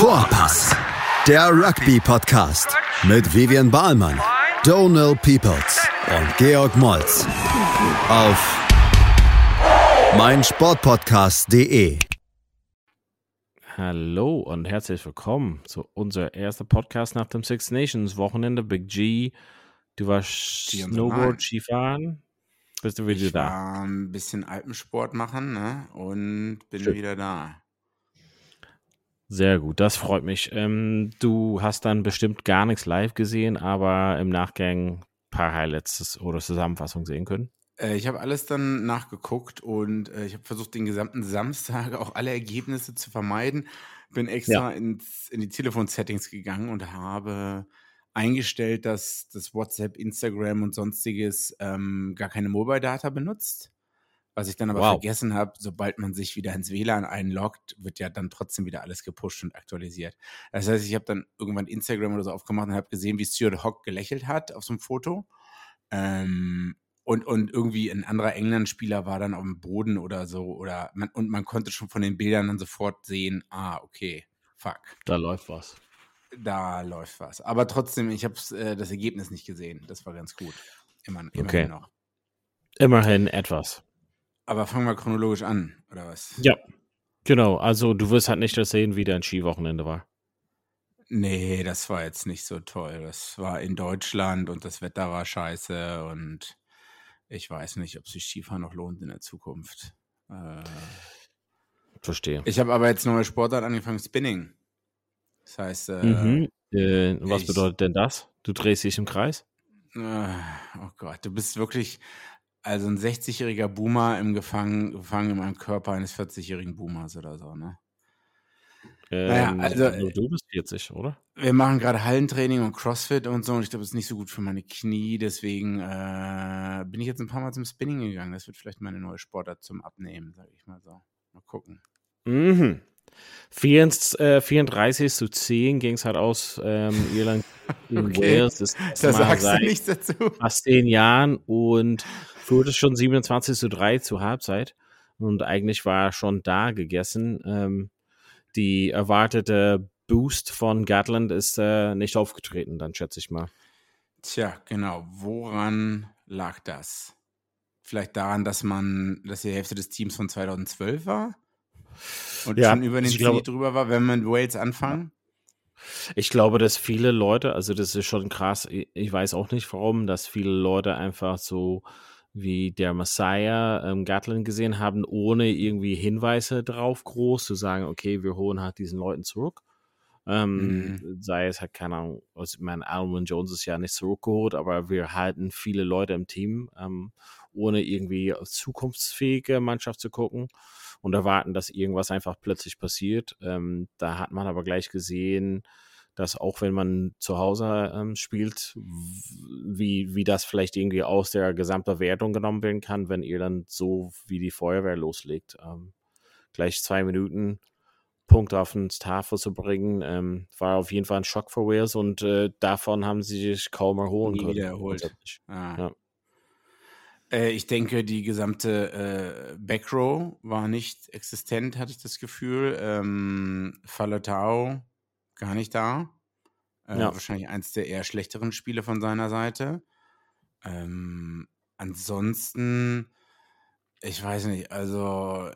Vorpass, der Rugby-Podcast mit Vivian Bahlmann, Donal Peoples und Georg Moltz auf meinsportpodcast.de. Hallo und herzlich willkommen zu unser erster Podcast nach dem Six Nations Wochenende. Big G, du warst Snowboard, Skifahren. Bist du wieder Ich da? war ein bisschen Alpensport machen ne? und bin Schön. wieder da. Sehr gut, das freut mich. Ähm, du hast dann bestimmt gar nichts live gesehen, aber im Nachgang ein paar Highlights oder Zusammenfassungen sehen können. Äh, ich habe alles dann nachgeguckt und äh, ich habe versucht, den gesamten Samstag auch alle Ergebnisse zu vermeiden. Bin extra ins, in die Telefonsettings gegangen und habe eingestellt, dass das WhatsApp, Instagram und sonstiges ähm, gar keine Mobile Data benutzt. Was ich dann aber Wow. vergessen habe, sobald man sich wieder ins WLAN einloggt, wird ja dann trotzdem wieder alles gepusht und aktualisiert. Das heißt, ich habe dann irgendwann Instagram oder so aufgemacht und habe gesehen, wie Stuart Hogg gelächelt hat auf so einem Foto. Ähm, und, und irgendwie ein anderer England-Spieler war dann auf dem Boden oder so. Oder man, und man konnte schon von den Bildern dann sofort sehen, ah, okay, fuck, Da läuft was. da läuft was. Aber trotzdem, ich habe äh, das Ergebnis nicht gesehen. Das war ganz gut. Immer, immerhin Okay. noch. Immerhin etwas. Aber fangen wir chronologisch an, oder was? Ja, genau. Also du wirst halt nicht erzählen, wie dein Skiwochenende war. Nee, das war jetzt nicht so toll. Das war in Deutschland und das Wetter war scheiße und ich weiß nicht, ob sich Skifahren noch lohnt in der Zukunft. Äh, Verstehe. ich habe aber jetzt neue Sportart angefangen, Spinning. Das heißt, äh, mhm. äh, was ich- bedeutet denn das? Du drehst dich im Kreis? äh, oh Gott, du bist wirklich also ein 60-jähriger Boomer im Gefangen, gefangen in meinem Körper eines 40-jährigen Boomers oder so, ne? Naja, Ähm, also, nur du bist 40, oder? Wir machen gerade Hallentraining und Crossfit und so und ich glaube, das ist nicht so gut für meine Knie, deswegen äh, bin ich jetzt ein paar Mal zum Spinning gegangen. Das wird vielleicht meine neue Sportart zum Abnehmen, sage ich mal so. Mal gucken. Mhm. 34, äh, 34 zu 10 ging es halt aus ähm, Irland gegen Okay. Wales. Das, das Da sagst du nichts dazu. fast zehn Jahren und führte schon 27 zu 3 zur Halbzeit. Und eigentlich war er schon da gegessen. Ähm, die erwartete Boost von Gatland ist äh, nicht aufgetreten, dann schätze ich mal. Tja, genau. Woran lag das? Vielleicht daran, dass man, dass die Hälfte des Teams von 2012 war? Und Ja, schon über den ich glaube- Zenit drüber war, wenn wir mit Wales anfangen? Ich glaube, dass viele Leute, also das ist schon krass, ich weiß auch nicht warum, dass viele Leute einfach so wie der Messiah ähm, Gatlin gesehen haben, ohne irgendwie Hinweise drauf groß zu sagen, okay, wir holen halt diesen Leuten zurück. Ähm, Sei es halt, keine Ahnung, also ich meine, Alvin Jones ist ja nicht zurückgeholt, aber wir halten viele Leute im Team, ähm, ohne irgendwie auf zukunftsfähige Mannschaft zu gucken und erwarten, dass irgendwas einfach plötzlich passiert. Ähm, da hat man aber gleich gesehen, dass auch wenn man zu Hause ähm, spielt, wie, wie das vielleicht irgendwie aus der gesamten Wertung genommen werden kann, wenn ihr dann so wie die Feuerwehr loslegt. Ähm, gleich zwei Minuten Punkt auf den Tafel zu bringen, ähm, war auf jeden Fall ein Schock für Wales und äh, davon haben sie sich kaum erholen Nie können. wieder erholt. Ah. Ja. Äh, ich denke, die gesamte äh, Backrow war nicht existent, hatte ich das Gefühl. Ähm, Falatau gar nicht da. Äh, Ja. Wahrscheinlich eins der eher schlechteren Spiele von seiner Seite. Ähm, ansonsten, ich weiß nicht, also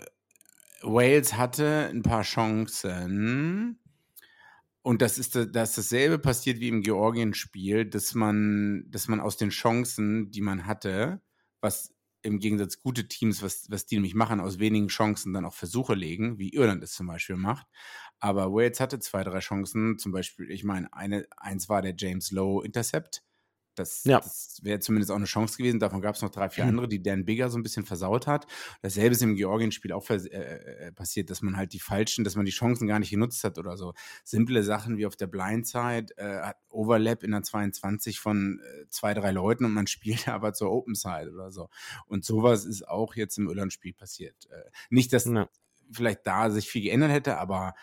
Wales hatte ein paar Chancen. Und das ist, da- da ist dasselbe passiert wie im Georgien-Spiel, dass man, dass man aus den Chancen, die man hatte, was im Gegensatz gute Teams, was, was die nämlich machen, aus wenigen Chancen dann auch Versuche legen, wie Irland es zum Beispiel macht. Aber Wales hatte zwei, drei Chancen. Zum Beispiel, ich meine, eine, eins war der James Lowe Intercept. Das, Ja. das wäre zumindest auch eine Chance gewesen. Davon gab es noch drei, vier Mhm. andere, die Dan Bigger so ein bisschen versaut hat. Dasselbe ist im Georgien-Spiel auch vers- äh, äh, passiert, dass man halt die falschen, dass man die Chancen gar nicht genutzt hat oder so. Simple Sachen wie auf der Blindside, äh, hat Overlap in der 22 von äh, zwei, drei Leuten und man spielt aber zur Open Side oder so. Und sowas ist auch jetzt im Irland-Spiel passiert. Äh, nicht, dass Ja. vielleicht da sich viel geändert hätte, aber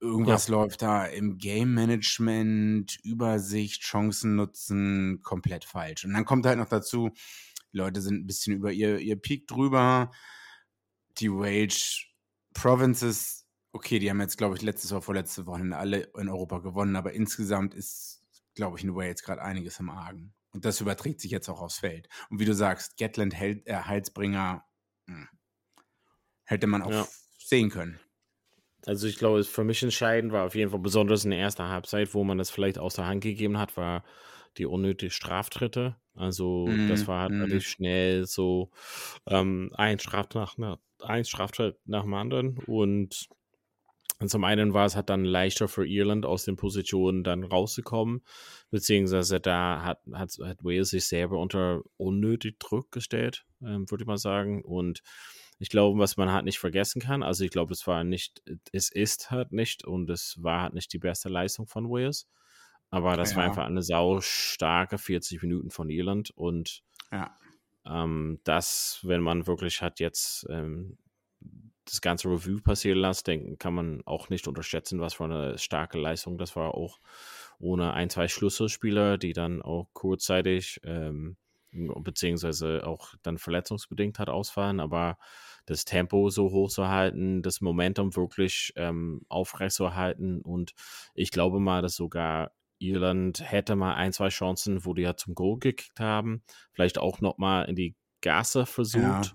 irgendwas läuft da im Game Management, Übersicht, Chancen nutzen komplett falsch. Und dann kommt halt noch dazu, Leute sind ein bisschen über ihr, ihr Peak drüber. Die Wage Provinces okay, die haben jetzt, glaube ich, letztes oder vorletzte Wochenende alle in Europa gewonnen, aber insgesamt ist, glaube ich, in Wales gerade einiges im Argen. Und das überträgt sich jetzt auch aufs Feld. Und wie du sagst, Gatland hält, äh, Heilsbringer hm, hätte man auch ja. sehen können. Also ich glaube, für mich entscheidend war auf jeden Fall besonders in der ersten Halbzeit, wo man das vielleicht aus der Hand gegeben hat, war die unnötige Straftritte. Also mm, das war halt mm. relativ schnell so ähm, ein, Straftritt nach, ein Straftritt nach dem anderen und und zum einen war es halt dann leichter für Irland aus den Positionen dann rauszukommen, beziehungsweise da hat, hat, hat Wales sich selber unter unnötig Druck gestellt, ähm, würde ich mal sagen. Und ich glaube, was man halt nicht vergessen kann, also ich glaube, es war nicht, es ist halt nicht und es war halt nicht die beste Leistung von Wales. Aber das ja. war einfach eine sau starke 40 Minuten von Irland und ja. ähm, das, wenn man wirklich hat jetzt ähm, das ganze Review passieren lässt, denken kann man auch nicht unterschätzen, was für eine starke Leistung das war, auch ohne ein, zwei Schlüsselspieler, die dann auch kurzzeitig ähm, beziehungsweise auch dann verletzungsbedingt hat ausfallen, aber das Tempo so hoch zu halten, das Momentum wirklich ähm, aufrecht zu halten und ich glaube mal, dass sogar Irland hätte mal ein, zwei Chancen, wo die ja zum Goal gekickt haben, vielleicht auch nochmal in die Gasse versucht.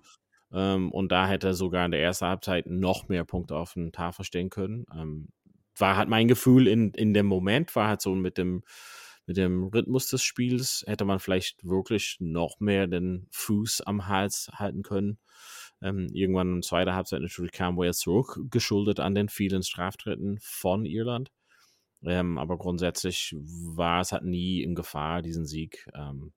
Ja. Ähm, und da hätte er sogar in der ersten Halbzeit noch mehr Punkte auf den Tafel stehen können. Ähm, war halt mein Gefühl in, in dem Moment, war halt so mit dem, mit dem Rhythmus des Spiels, hätte man vielleicht wirklich noch mehr den Fuß am Hals halten können. Ähm, irgendwann in der zweiten Halbzeit natürlich kam Wales zurück, geschuldet an den vielen Straftritten von Irland. Ähm, aber grundsätzlich war es halt nie in Gefahr, diesen Sieg. Ähm,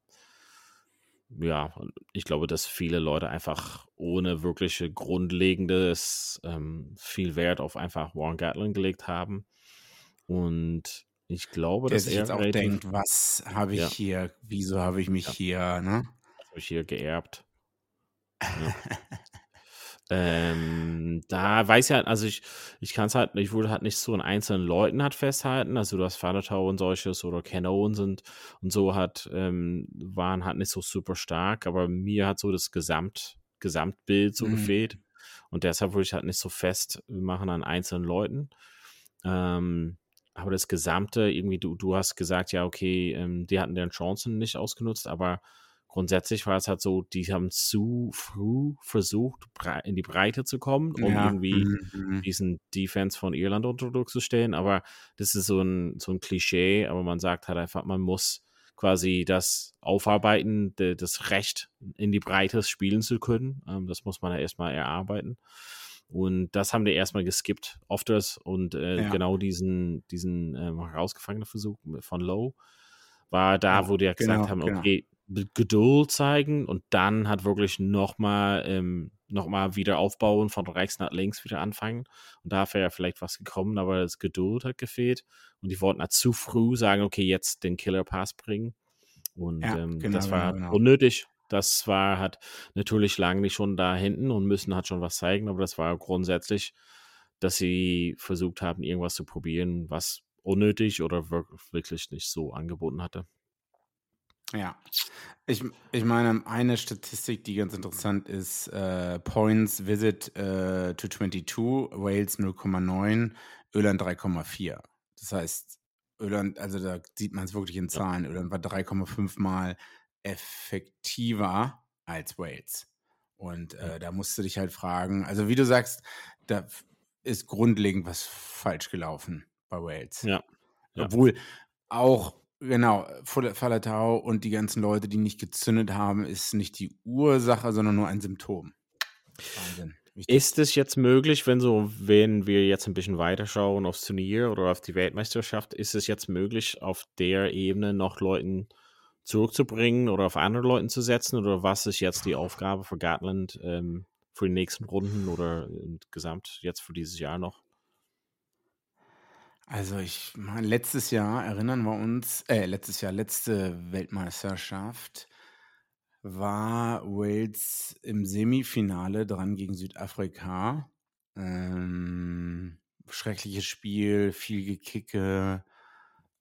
ja, ich glaube, dass viele Leute einfach ohne wirkliche grundlegendes ähm, viel Wert auf einfach Warren Gatlin gelegt haben. Und ich glaube, Der dass sich er jetzt auch denkt, was habe ich ja. hier, wieso habe ich mich ja. hier, ne? Was habe ich hier geerbt? Ja. Ähm, da weiß ja, also ich, ich kann es halt, ich würde halt nicht so an einzelnen Leuten halt festhalten. Also du hast Vatertau und solches oder Canon sind und so hat, ähm, waren halt nicht so super stark, aber mir hat so das Gesamt, Gesamtbild so mhm. gefehlt. Und deshalb würde ich halt nicht so fest machen an einzelnen Leuten. Ähm, aber das Gesamte, irgendwie, du, du hast gesagt, ja, okay, ähm, die hatten deren Chancen nicht ausgenutzt, aber grundsätzlich war es halt so, die haben zu früh versucht, in die Breite zu kommen, um ja. irgendwie mhm. diesen Defense von Irland unter Druck zu stellen. Aber das ist so ein, so ein Klischee, aber man sagt halt einfach, man muss quasi das aufarbeiten, das Recht in die Breite spielen zu können. Ähm, das muss man ja erstmal erarbeiten. Und das haben die erstmal geskippt, oft das und äh, ja. genau diesen, diesen ähm, herausgefangenen Versuch von Low war da, ja, wo die ja gesagt genau, haben, genau. okay, genau Geduld zeigen und dann hat wirklich nochmal ähm, noch wieder aufbauen von rechts nach links wieder anfangen. Und da wäre ja vielleicht was gekommen, aber das Geduld hat gefehlt. Und die wollten halt zu früh sagen, okay, jetzt den Killer Pass bringen. Und ja, ähm, genau, das war genau. unnötig. Das war halt natürlich lange nicht schon da hinten und müssen halt schon was zeigen, aber das war grundsätzlich, dass sie versucht haben, irgendwas zu probieren, was unnötig oder wirklich nicht so angeboten hatte. Ja. Ich, ich meine, eine Statistik, die ganz interessant ist, äh, Points Visit äh, to 22, Wales 0,9, Irland 3,4. Das heißt, Irland, also da sieht man es wirklich in Zahlen, Irland war 3,5 Mal effektiver als Wales. Und äh, da musst du dich halt fragen, also wie du sagst, da ist grundlegend was falsch gelaufen bei Wales. Ja. ja. Obwohl auch Genau, Falatau und die ganzen Leute, die nicht gezündet haben, ist nicht die Ursache, sondern nur ein Symptom. Wahnsinn. Wichtig. Ist es jetzt möglich, wenn so, wenn wir jetzt ein bisschen weiterschauen aufs Turnier oder auf die Weltmeisterschaft, ist es jetzt möglich, auf der Ebene noch Leuten zurückzubringen oder auf andere Leuten zu setzen? Oder was ist jetzt die Aufgabe für Gartland ähm, für die nächsten Runden oder insgesamt jetzt für dieses Jahr noch? Also ich meine, letztes Jahr erinnern wir uns, äh, letztes Jahr, letzte Weltmeisterschaft war Wales im Semifinale dran gegen Südafrika. Ähm, schreckliches Spiel, viel Gekicke,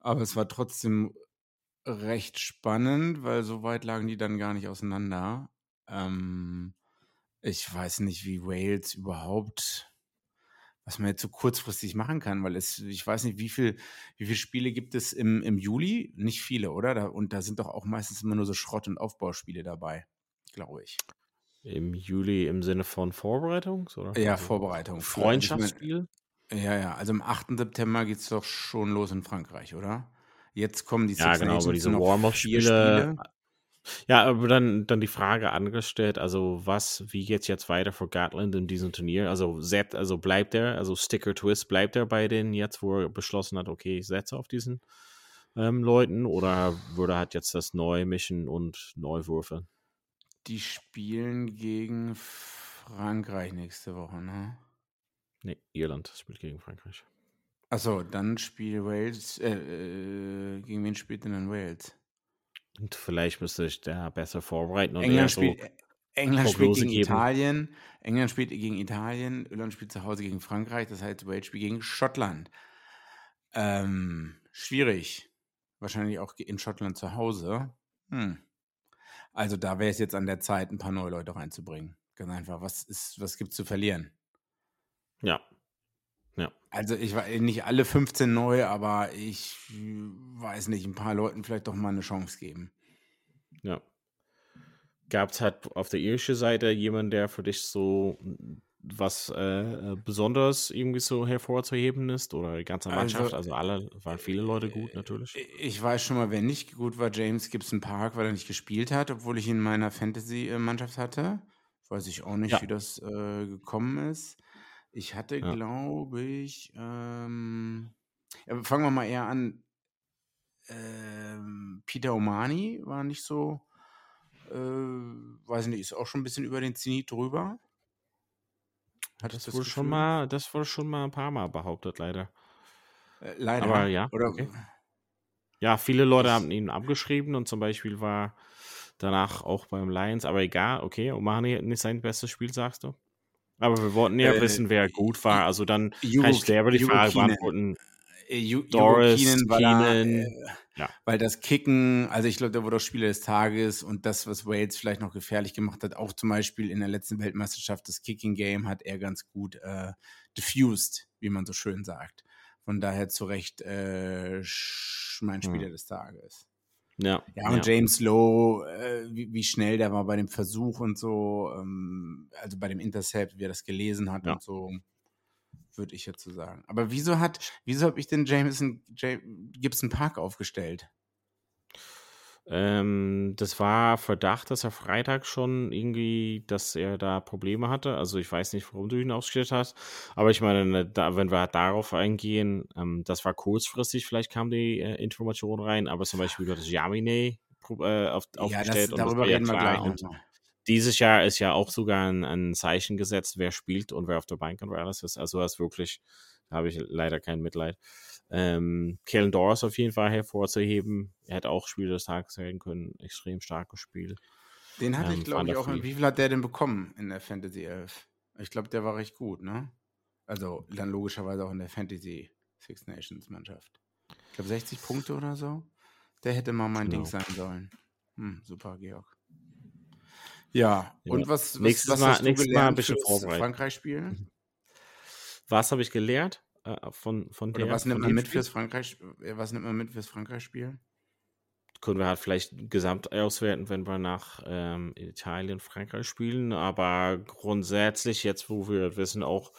aber es war trotzdem recht spannend, weil so weit lagen die dann gar nicht auseinander. Ähm, ich weiß nicht, wie Wales überhaupt was man jetzt so kurzfristig machen kann, weil es, ich weiß nicht, wie viel, wie viele Spiele gibt es im, im Juli? Nicht viele, oder? Da, und da sind doch auch meistens immer nur so Schrott- und Aufbauspiele dabei, glaube ich. Im Juli im Sinne von Vorbereitung? Oder? Ja, also Vorbereitung. Freundschaftsspiel? Ja, ja. Also am 8. September geht es doch schon los in Frankreich, oder? Jetzt kommen die Six Ja, genau, aber diese Warm-Up-Spiele. Ja, aber dann, dann die Frage angestellt, also was, wie geht's jetzt weiter für Gatland in diesem Turnier? Also, set, also bleibt er, also Sticker Twist, bleibt er bei denen jetzt, wo er beschlossen hat, okay, ich setze auf diesen ähm, Leuten oder würde er halt jetzt das neu mischen und neu würfeln? Die spielen gegen Frankreich nächste Woche, ne? Nee, Irland spielt gegen Frankreich. Achso, dann spielt Wales, äh, äh, gegen wen spielt denn dann Wales? Und vielleicht müsste ich da besser vorbereiten. Und England, spielt, so England spielt gegen geben. Italien, England spielt gegen Italien, Irland spielt zu Hause gegen Frankreich, das heißt Wales spielt gegen Schottland. Ähm, schwierig. Wahrscheinlich auch in Schottland zu Hause. Hm. Also da wäre es jetzt an der Zeit, ein paar neue Leute reinzubringen. Ganz einfach. Was ist, was gibt's zu verlieren? Ja. Ja. Also ich war nicht alle 15 neu, aber ich weiß nicht, ein paar Leuten vielleicht doch mal eine Chance geben. Ja. Gab es halt auf der irischen Seite jemanden, der für dich so was äh, besonders irgendwie so hervorzuheben ist? Oder die ganze Mannschaft? Also, also alle, waren viele Leute gut natürlich. Ich weiß schon mal, wer nicht gut war, James Gibson Park, weil er nicht gespielt hat, obwohl ich ihn in meiner Fantasy-Mannschaft hatte. Weiß ich auch nicht, ja. wie das äh, gekommen ist. Ich hatte, ja. glaube ich, ähm, ja, fangen wir mal eher an. Ähm, Peter Omani war nicht so, äh, weiß nicht, ist auch schon ein bisschen über den Zenit drüber. Hat das, das wurde schon mal, das wurde schon mal ein paar Mal behauptet, leider. Äh, leider. Aber ja. Oder, okay. Ja, viele Leute haben ihn abgeschrieben und zum Beispiel war danach auch beim Lions, aber egal, okay, Omani nicht sein bestes Spiel, sagst du? Aber wir wollten ja äh, wissen, wer gut war. Also dann Jugo, kann ich selber die Frage beantworten. Äh, Doris, Keenan, weil, Keenan, äh, ja. weil das Kicken, also ich glaube, der wurde auch Spieler des Tages und das, was Wales vielleicht noch gefährlich gemacht hat, auch zum Beispiel in der letzten Weltmeisterschaft, das Kicking-Game hat er ganz gut äh, diffused, wie man so schön sagt. Von daher zu Recht äh, mein Spieler hm. des Tages. Ja, ja, und ja. James Lowe, äh, wie, wie, schnell der war bei dem Versuch und so, ähm, also bei dem Intercept, wie er das gelesen hat ja. und so, würde ich jetzt so sagen. Aber wieso hat, wieso habe ich den Jameson Gibson Park aufgestellt? Ähm, das war Verdacht, dass er Freitag schon irgendwie, dass er da Probleme hatte. Also ich weiß nicht, warum du ihn ausgestellt hast. Aber ich meine, ne, da, wenn wir darauf eingehen, ähm, das war kurzfristig, vielleicht kam die äh, Information rein, aber zum Beispiel das Jamine äh, auf, ja, aufgestellt. Das, darüber reden wir gleich und dieses Jahr ist ja auch sogar ein, ein, Zeichen gesetzt, wer spielt und wer auf der Bank und wer alles ist. Also das wirklich, da habe ich leider kein Mitleid. Ähm, Kellen Doris auf jeden Fall hervorzuheben. Er hätte auch Spiel des Tages werden können. Extrem starkes Spiel. Den hatte ähm, ich, glaube ich, auch. Wie viel hat der denn bekommen in der Fantasy 11? Ich glaube, der war recht gut, ne? Also dann logischerweise auch in der Fantasy Six Nations Mannschaft. Ich glaube 60 Punkte oder so. Der hätte mal mein genau. Ding sein sollen. Hm, super, Georg. Ja, ja. und was, was, nächstes was Mal, hast du nächstes Mal ein bisschen vorbereitet. Frankreich-Spiel? Mhm. Was habe ich gelernt? Äh, von, von der. Oder was nimmt man mit fürs Frankreich? Äh, was nimmt man mit fürs Frankreich-Spiel? Können wir halt vielleicht gesamt auswerten, wenn wir nach ähm, Italien, Frankreich spielen. Aber grundsätzlich, jetzt wo wir wissen auch,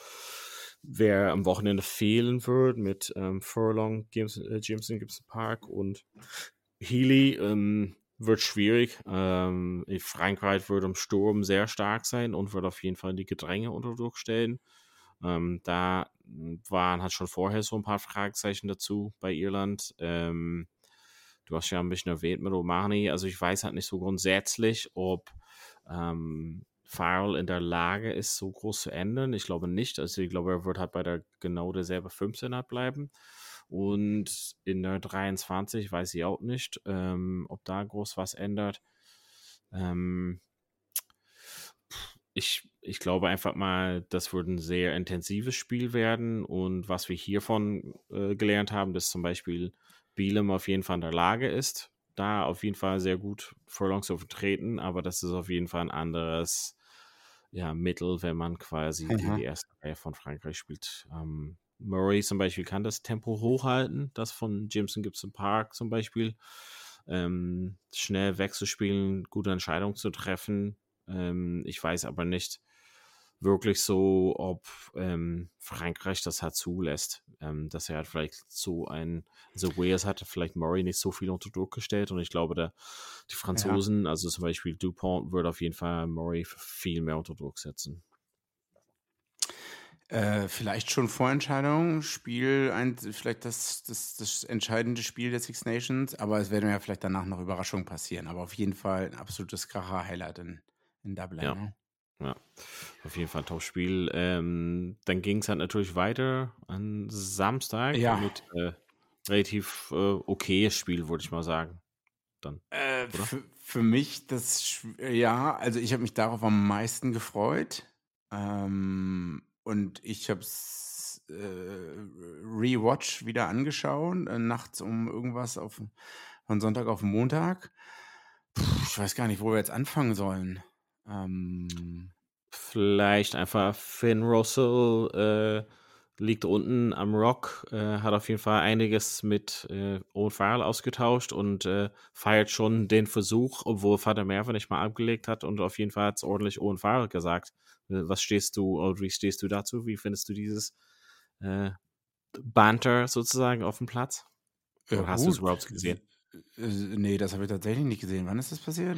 wer am Wochenende fehlen wird mit ähm, Furlong, James, äh, Jameson Gibson Park und Healy, ähm, wird schwierig. Ähm, Frankreich wird im Sturm sehr stark sein und wird auf jeden Fall die Gedränge unter Druck stellen. Ähm, da waren halt schon vorher so ein paar Fragezeichen dazu bei Irland. Ähm, du hast ja ein bisschen erwähnt mit Omani. Also ich weiß halt nicht so grundsätzlich, ob ähm, Farrell in der Lage ist, so groß zu ändern. Ich glaube nicht. Also ich glaube, er wird halt bei der genau derselbe 15er bleiben. Und in der 23 weiß ich auch nicht, ähm, ob da groß was ändert. Ähm, ich, ich glaube einfach mal, das wird ein sehr intensives Spiel werden. Und was wir hiervon äh, gelernt haben, dass zum Beispiel Bielem auf jeden Fall in der Lage ist, da auf jeden Fall sehr gut Furlong zu vertreten, aber das ist auf jeden Fall ein anderes, ja, Mittel, wenn man quasi gegen Aha. die erste Reihe von Frankreich spielt. Ähm, Murray zum Beispiel kann das Tempo hochhalten. Das von Jimson Gibson Park zum Beispiel. Ähm, schnell wegzuspielen, gute Entscheidungen zu treffen. Ähm, ich weiß aber nicht wirklich so, ob ähm, Frankreich das halt zulässt. Ähm, dass er halt vielleicht so ein, also Wales hatte vielleicht Murray nicht so viel unter Druck gestellt und ich glaube, der, die Franzosen, also zum Beispiel Dupont, würde auf jeden Fall Murray viel mehr unter Druck setzen. Äh, vielleicht schon Vorentscheidung, Spiel, ein, vielleicht das, das, das entscheidende Spiel der Six Nations, aber es werden ja vielleicht danach noch Überraschungen passieren. Aber auf jeden Fall ein absolutes Kracher-Highlight in, in Dublin. Ja. Ne? Ja, auf jeden Fall ein Top-Spiel. Ähm, dann ging es halt natürlich weiter an Samstag Ja. mit äh, relativ äh, okayes Spiel, würde ich mal sagen. Dann. Äh, für, mich das, ja, also ich habe mich darauf am meisten gefreut. Ähm, und ich habe es äh, Rewatch wieder angeschaut, äh, nachts um irgendwas auf, von Sonntag auf Montag. Puh, ich weiß gar nicht, wo wir jetzt anfangen sollen. Ähm, Vielleicht einfach Finn Russell äh, liegt unten am Rock, äh, hat auf jeden Fall einiges mit äh, Owen Farrell ausgetauscht und äh, feiert schon den Versuch, obwohl Vater Merve nicht mal abgelegt hat und auf jeden Fall hat es ordentlich Owen Farrell gesagt. Äh, Was stehst du, oder wie stehst du dazu? Wie findest du dieses äh, Banter sozusagen auf dem Platz? Oder hast du es überhaupt gesehen? Äh, Nee, das habe ich tatsächlich nicht gesehen. Wann ist das passiert?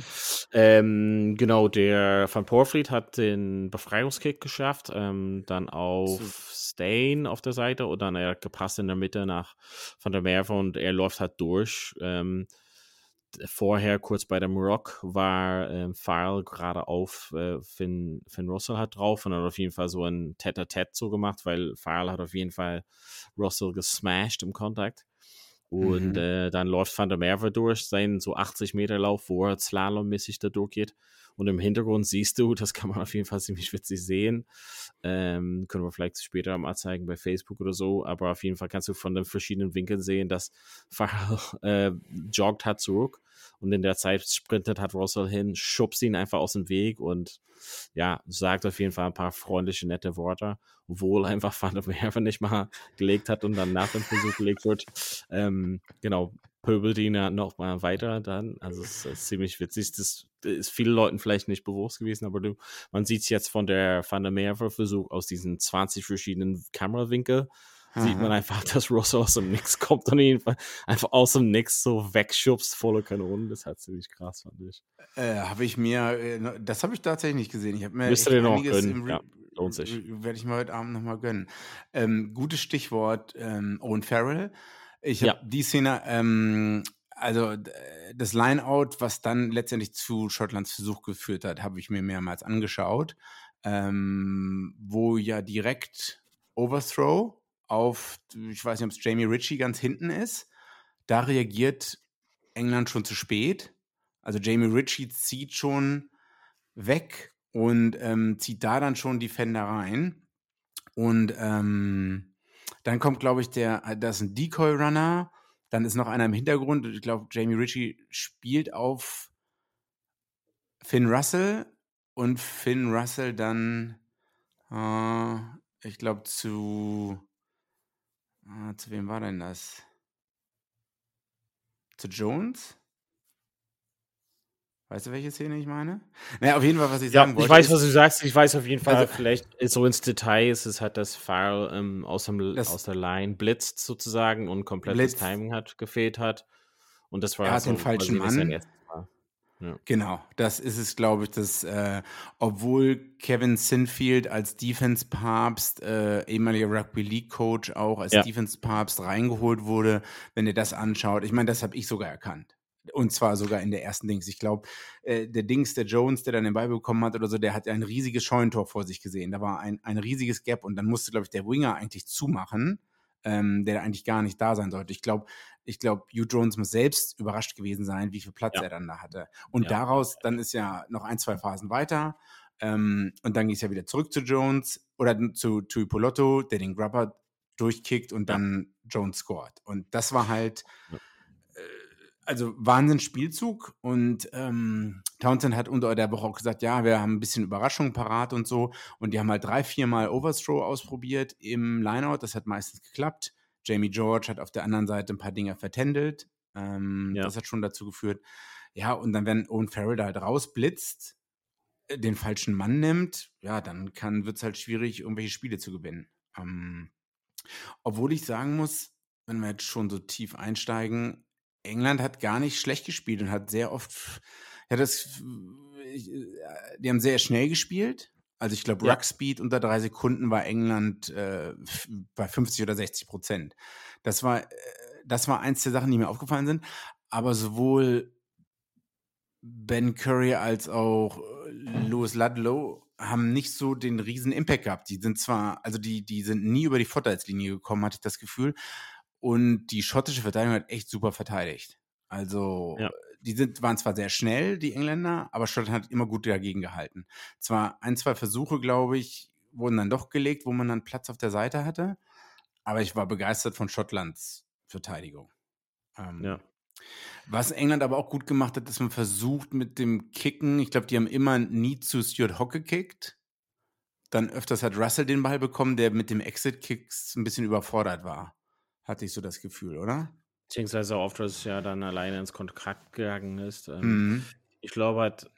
Ähm, genau, der Van Porfried hat den Befreiungskick geschafft, ähm, dann auf Stain auf der Seite und dann er hat gepasst in der Mitte nach Van der Merwe und er läuft halt durch. Ähm, vorher, kurz bei dem Rock, war ähm, Farrell gerade auf äh, Finn, Finn Russell hat drauf und hat auf jeden Fall so ein Tete-a-Tete so gemacht, weil Farrell hat auf jeden Fall Russell gesmashed im Kontakt. Und Mhm. äh, dann läuft Van der Merwe durch, seinen so 80 Meter Lauf, wo er slalommäßig da durchgeht. Und im Hintergrund siehst du, das kann man auf jeden Fall ziemlich witzig sehen. Ähm, können wir vielleicht später mal zeigen bei Facebook oder so. Aber auf jeden Fall kannst du von den verschiedenen Winkeln sehen, dass Farrell äh, joggt hat zurück. Und in der Zeit sprintet hat Russell hin, schubst ihn einfach aus dem Weg und ja, sagt auf jeden Fall ein paar freundliche, nette Worte, obwohl einfach Van der Merwe nicht mal gelegt hat und dann nach dem Versuch gelegt wird. Ähm, genau, pöbelt ihn ja noch mal weiter dann. Also es ist ziemlich witzig. Das ist vielen Leuten vielleicht nicht bewusst gewesen, aber du, man sieht es jetzt von der Van der Merwe Versuch aus diesen 20 verschiedenen Kamerawinkel. Sieht man einfach, dass Russell aus dem Nix kommt und ihn einfach aus dem Nix so wegschubst, volle Kanone. Das ist halt ziemlich krass, fand ich. Äh, habe ich mir, äh, das habe ich tatsächlich nicht gesehen. Ich habe mir Müsst noch einiges gönnen, ja, lohnt sich. Werde ich mir heute Abend nochmal gönnen. Ähm, gutes Stichwort ähm, Owen Farrell. Ich habe Ja. die Szene, ähm, also das Lineout, was dann letztendlich zu Schottlands Versuch geführt hat, habe ich mir mehrmals angeschaut, ähm, wo ja direkt Overthrow auf, ich weiß nicht, ob es Jamie Ritchie ganz hinten ist. Da reagiert England schon zu spät. Also Jamie Ritchie zieht schon weg und ähm, zieht da dann schon die Fender rein. Und ähm, dann kommt, glaube ich, der, äh, da ist ein Decoy-Runner, dann ist noch einer im Hintergrund. Ich glaube, Jamie Ritchie spielt auf Finn Russell und Finn Russell dann, äh, ich glaube, zu, äh, zu wem war denn das? Zu Jones? Weißt du, welche Szene ich meine? Naja, auf jeden Fall, was ich Ja, sagen wollte. ich weiß, ist- was du sagst. Ich weiß auf jeden Fall, Also- vielleicht so ins Detail ist es halt, dass Farrell ähm, aus, dem, Das- aus der Line blitzt sozusagen und komplettes Blitzt. Timing hat gefehlt hat. Und das war Er hat so den falschen Mann. Mal. Genau, das ist es, glaube ich, dass äh, obwohl Kevin Sinfield als Defense-Papst, äh, ehemaliger Rugby League-Coach auch als Ja. Defense-Papst reingeholt wurde, wenn ihr das anschaut, ich meine, das habe ich sogar erkannt. Und zwar sogar in der ersten Dings. Ich glaube, äh, der Dings, der Jones, der dann den Ball bekommen hat oder so, der hat ein riesiges Scheunentor vor sich gesehen. Da war ein, ein riesiges Gap und dann musste, glaube ich, der Winger eigentlich zumachen, ähm, der eigentlich gar nicht da sein sollte. Ich glaube, ich glaube, Hugh Jones muss selbst überrascht gewesen sein, wie viel Platz Ja. er dann da hatte. Und Ja. daraus, dann ist ja noch ein, zwei Phasen weiter. Ähm, und dann ging es ja wieder zurück zu Jones oder zu Tuipolotto, der den Grubber durchkickt und dann Jones scored. Und das war halt Ja. Also Wahnsinnsspielzug und ähm, Townsend hat unter der Woche auch gesagt, ja, wir haben ein bisschen Überraschung parat und so und die haben halt drei, vier Mal Overthrow ausprobiert im Lineout, das hat meistens geklappt. Jamie George hat auf der anderen Seite ein paar Dinge vertändelt, ähm, ja. das hat schon dazu geführt. Ja, und dann, wenn Owen Farrell da halt rausblitzt, äh, den falschen Mann nimmt, ja, dann wird es halt schwierig, irgendwelche Spiele zu gewinnen. Ähm, obwohl ich sagen muss, wenn wir jetzt schon so tief einsteigen, England hat gar nicht schlecht gespielt und hat sehr oft, ja, das, die haben sehr schnell gespielt. Also ich glaube, ja. Ruck Speed unter drei Sekunden war England äh, bei 50 oder 60 Prozent. Das war, äh, das war eins der Sachen, die mir aufgefallen sind. Aber sowohl Ben Curry als auch Lewis Ludlow haben nicht so den riesen Impact gehabt. Die sind zwar, also die, die sind nie über die Vorteilslinie gekommen, hatte ich das Gefühl. Und die schottische Verteidigung hat echt super verteidigt. Also, ja. die sind, waren zwar sehr schnell, die Engländer, aber Schottland hat immer gut dagegen gehalten. Zwar ein, zwei Versuche, glaube ich, wurden dann doch gelegt, wo man dann Platz auf der Seite hatte. Aber ich war begeistert von Schottlands Verteidigung. Ähm, ja. Was England aber auch gut gemacht hat, dass man versucht mit dem Kicken, ich glaube, die haben immer nie zu Stuart Hock gekickt. Dann öfters hat Russell den Ball bekommen, der mit dem Exit-Kicks ein bisschen überfordert war hatte ich so das Gefühl, oder? Beziehungsweise oft, dass es ja dann alleine ins Kontrakt gegangen ist. Ähm, mhm. Ich glaube halt,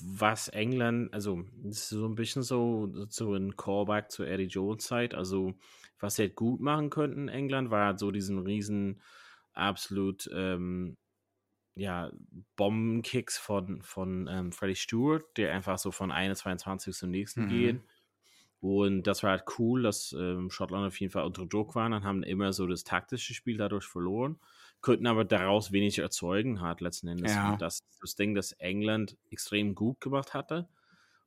was England, also so ein bisschen so, so ein Callback zur Eddie Jones Zeit, also was sie halt gut machen könnten in England, war halt so diesen riesen absolut ähm, ja, Bombenkicks von, von ähm, Freddie Stewart, der einfach so von 21 zum nächsten mhm. geht und das war halt cool, dass ähm, Schottland auf jeden Fall unter Druck waren und haben immer so das taktische Spiel dadurch verloren, könnten aber daraus wenig erzeugen, hat letzten Endes. Ja. Das das Ding, das England extrem gut gemacht hatte.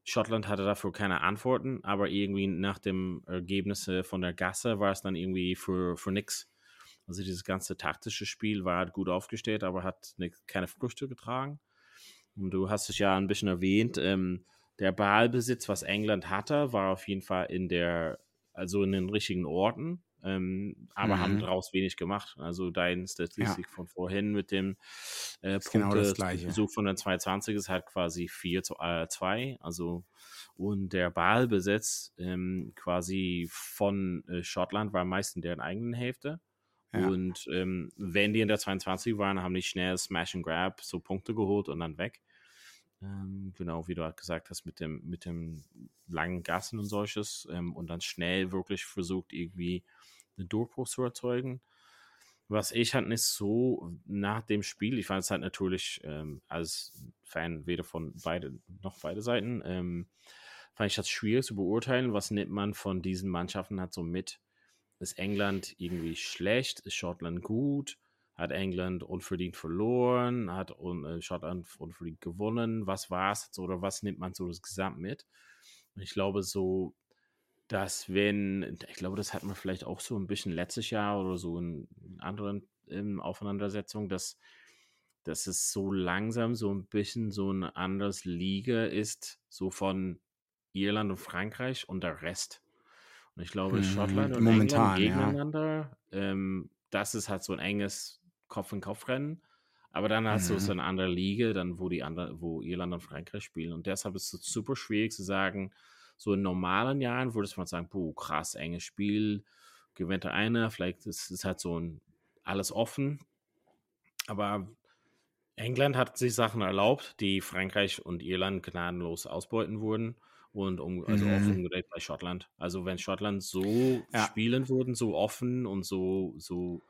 Schottland hatte dafür keine Antworten, aber irgendwie nach dem Ergebnis von der Gasse war es dann irgendwie für, für nix. Also dieses ganze taktische Spiel war halt gut aufgestellt, aber hat ne, keine Früchte getragen. Und du hast es ja ein bisschen erwähnt, ähm, der Ballbesitz, was England hatte, war auf jeden Fall in der, also in den richtigen Orten, ähm, aber mhm. haben daraus wenig gemacht. Also deine Statistik ja. von vorhin mit dem äh, genau Besuch von der 220 ist halt quasi 4 zu äh, 2. Also und der Ballbesitz ähm, quasi von äh, Schottland war meist in deren eigenen Hälfte. Ja. Und ähm, wenn die in der 22 waren, haben die schnell Smash and Grab so Punkte geholt und dann weg. Ähm, genau, wie du halt gesagt hast, mit dem, mit dem langen Gassen und solches ähm, und dann schnell wirklich versucht, irgendwie einen Durchbruch zu erzeugen. Was ich halt nicht so nach dem Spiel, ich fand es halt natürlich ähm, als Fan weder von beide noch beide Seiten, ähm, fand ich das schwierig zu beurteilen, was nimmt man von diesen Mannschaften halt so mit. Ist England irgendwie schlecht? Ist Schottland gut? Hat England unverdient verloren, hat äh, Schottland unverdient gewonnen, was war es oder was nimmt man so das Gesamt mit? Und ich glaube so, dass wenn, ich glaube, das hat man vielleicht auch so ein bisschen letztes Jahr oder so in anderen in Aufeinandersetzungen, dass, dass es so langsam so ein bisschen so ein anderes Liga ist, so von Irland und Frankreich und der Rest. Und ich glaube, Schottland und Momentan, England gegeneinander, ja. ähm, das ist halt so ein enges Kopf-in-Kopf-Rennen. Aber dann hast mhm. du so eine andere Liga, dann wo die anderen, wo Irland und Frankreich spielen. Und deshalb ist es super schwierig zu sagen, so in normalen Jahren würdest man sagen, boah, krass, enges Spiel, gewinnt der eine, vielleicht ist es halt so ein alles offen. Aber England hat sich Sachen erlaubt, die Frankreich und Irland gnadenlos ausbeuten wurden und um, also mhm. offen umgedreht bei Schottland. Also wenn Schottland so ja. spielen würden, so offen und so, so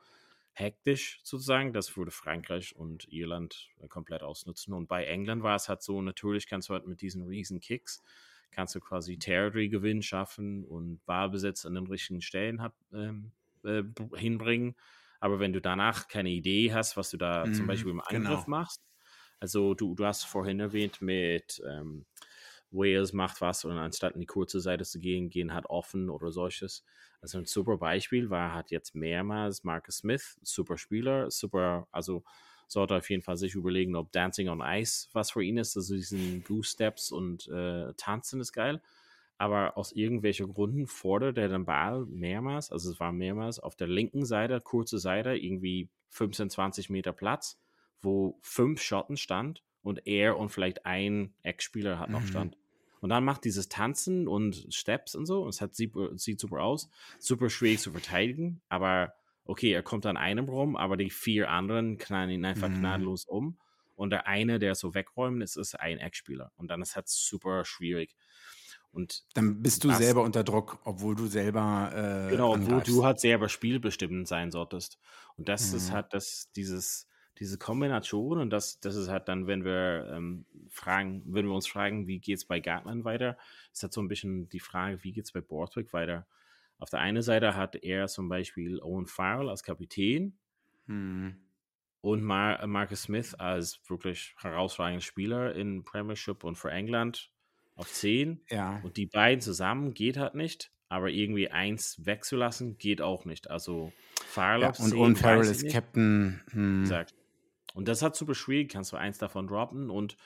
hektisch sozusagen. Das würde Frankreich und Irland äh, komplett ausnutzen. Und bei England war es halt so, natürlich kannst du halt mit diesen riesen Kicks, kannst du quasi Territory-Gewinn schaffen und Ballbesitz an den richtigen Stellen hat, ähm, äh, hinbringen. Aber wenn du danach keine Idee hast, was du da mhm, zum Beispiel im Angriff genau. machst, also du, du hast vorhin erwähnt mit ähm, Wales macht was und anstatt in die kurze Seite zu gehen, gehen halt offen oder solches. Also ein super Beispiel war hat jetzt mehrmals Marcus Smith, super Spieler, super, also sollte auf jeden Fall sich überlegen, ob Dancing on Ice was für ihn ist. Also diesen Goose Steps und äh, Tanzen ist geil. Aber aus irgendwelchen Gründen fordert er den Ball mehrmals, also es war mehrmals auf der linken Seite, kurze Seite, irgendwie 15, 20 Meter Platz wo fünf Schotten stand und er und vielleicht ein Ex-Spieler hat noch mhm. stand. Und dann macht dieses Tanzen und Steps und so, und es hat, sieht, sieht super aus, super schwierig zu verteidigen, aber okay, er kommt an einem rum, aber die vier anderen knallen ihn einfach mhm. gnadenlos um. Und der eine, der so wegräumen ist, ist ein Ex-Spieler. Und dann ist halt super schwierig. Und dann bist du das, selber unter Druck, obwohl du selber. Äh, genau, obwohl du halt selber spielbestimmend sein solltest. Und das mhm. ist halt das, dieses, diese Kombination und das, das ist halt dann, wenn wir ähm, fragen, wenn wir uns fragen, wie geht es bei Gartman weiter, ist halt so ein bisschen die Frage, wie geht es bei Borthwick weiter? Auf der einen Seite hat er zum Beispiel Owen Farrell als Kapitän hm. und Mar Marcus Smith als wirklich herausragender Spieler in Premiership und für England auf 10. Ja. Und die beiden zusammen geht halt nicht, aber irgendwie eins wegzulassen geht auch nicht. Also Farrell ja, auf 10. Und Owen Farrell ist Captain. Hm. Gesagt. Und das hat super schwierig, kannst du eins davon droppen. Und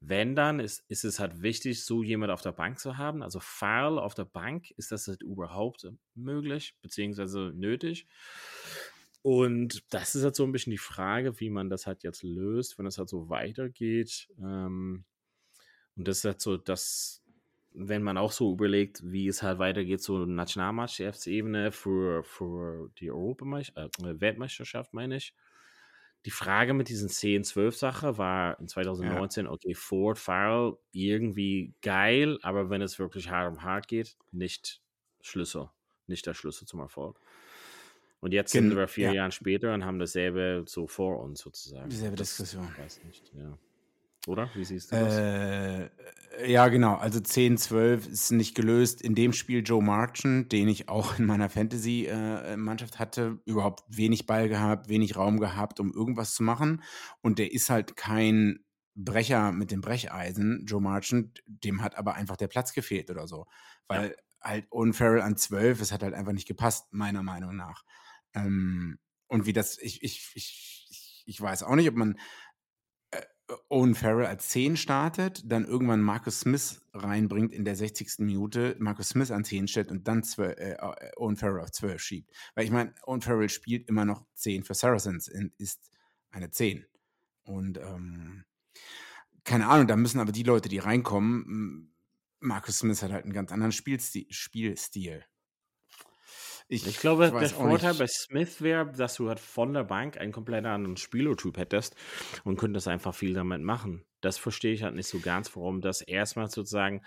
wenn dann, ist, ist es halt wichtig, so jemand auf der Bank zu haben. Also Farrell auf der Bank, ist das halt überhaupt möglich, beziehungsweise nötig? Und das ist halt so ein bisschen die Frage, wie man das halt jetzt löst, wenn es halt so weitergeht. Ähm, und das ist halt so, dass, wenn man auch so überlegt, wie es halt weitergeht, so Nationalmannschaftsebene für, für die Europameisterschaft, äh, Weltmeisterschaft, meine ich, die Frage mit diesen 10-12-Sache war in 2019, ja. okay, Ford, Farrell, irgendwie geil, aber wenn es wirklich hart um hart geht, nicht Schlüssel, nicht der Schlüssel zum Erfolg. Und jetzt Gen sind wir vier ja. Jahre später und haben dasselbe so vor uns sozusagen. Dieselbe Diskussion. Ich weiß nicht, ja. Oder? Wie siehst du das? Äh, ja, genau. Also 10, 12 ist nicht gelöst. In dem Spiel Joe Marchand, den ich auch in meiner Fantasy-Mannschaft äh, hatte, überhaupt wenig Ball gehabt, wenig Raum gehabt, um irgendwas zu machen. Und der ist halt kein Brecher mit dem Brecheisen, Joe Marchand. Dem hat aber einfach der Platz gefehlt oder so. Weil ja. halt Owen Farrell an 12, es hat halt einfach nicht gepasst, meiner Meinung nach. Ähm, und wie das, ich, ich, ich, ich weiß auch nicht, ob man Owen Farrell als 10 startet, dann irgendwann Marcus Smith reinbringt in der 60. Minute, Marcus Smith an 10 stellt und dann 12, äh, äh, Owen Farrell auf 12 schiebt. Weil ich meine, Owen Farrell spielt immer noch 10 für Saracens und ist eine 10. Und ähm, keine Ahnung, da müssen aber die Leute, die reinkommen, Marcus Smith hat halt einen ganz anderen Spielstil. Spielstil. Ich, ich glaube, ich der Vorteil nicht. bei Smith wäre, dass du halt von der Bank einen komplett anderen Spielertyp hättest und könntest einfach viel damit machen. Das verstehe ich halt nicht so ganz, warum das erstmal sozusagen,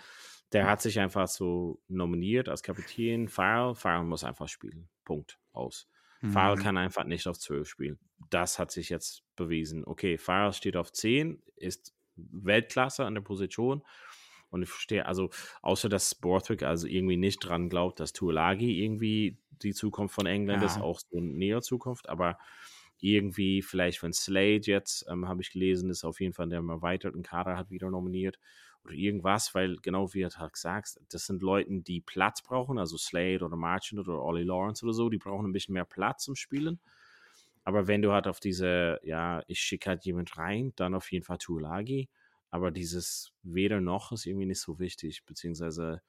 der hat sich einfach so nominiert als Kapitän. Farrell, Farrell muss einfach spielen. Punkt. Aus. Mhm. Farrell kann einfach nicht auf 12 spielen. Das hat sich jetzt bewiesen. Okay, Farrell steht auf 10, ist Weltklasse an der Position und ich verstehe, also außer dass Borthwick also irgendwie nicht dran glaubt, dass Tuolagi irgendwie die Zukunft von England ja. ist, auch so eine nähere Zukunft, aber irgendwie vielleicht, wenn Slade jetzt, ähm, habe ich gelesen, ist auf jeden Fall der erweiterten Kader hat wieder nominiert oder irgendwas, weil genau wie du halt sagst, das sind Leute, die Platz brauchen, also Slade oder Marchand oder Ollie Lawrence oder so, die brauchen ein bisschen mehr Platz zum Spielen. Aber wenn du halt auf diese, ja, ich schicke halt jemand rein, dann auf jeden Fall Tuolagi. Aber dieses weder noch ist irgendwie nicht so wichtig, beziehungsweise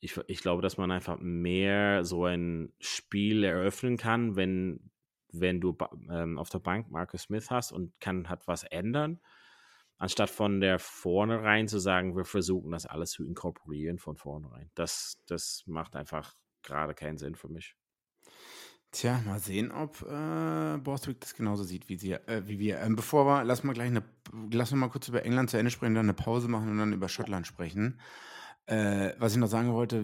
ich, ich glaube, dass man einfach mehr so ein Spiel eröffnen kann, wenn, wenn du ähm, auf der Bank Marcus Smith hast und kann hat was ändern, anstatt von der vornherein zu sagen, wir versuchen das alles zu inkorporieren von vornherein. Das, das macht einfach gerade keinen Sinn für mich. Tja, mal sehen, ob äh, Borthwick das genauso sieht wie, sie, äh, wie wir. Ähm, bevor wir, lass mal gleich eine, lass mal kurz über England zu Ende sprechen, dann eine Pause machen und dann über Schottland sprechen. Äh, was ich noch sagen wollte,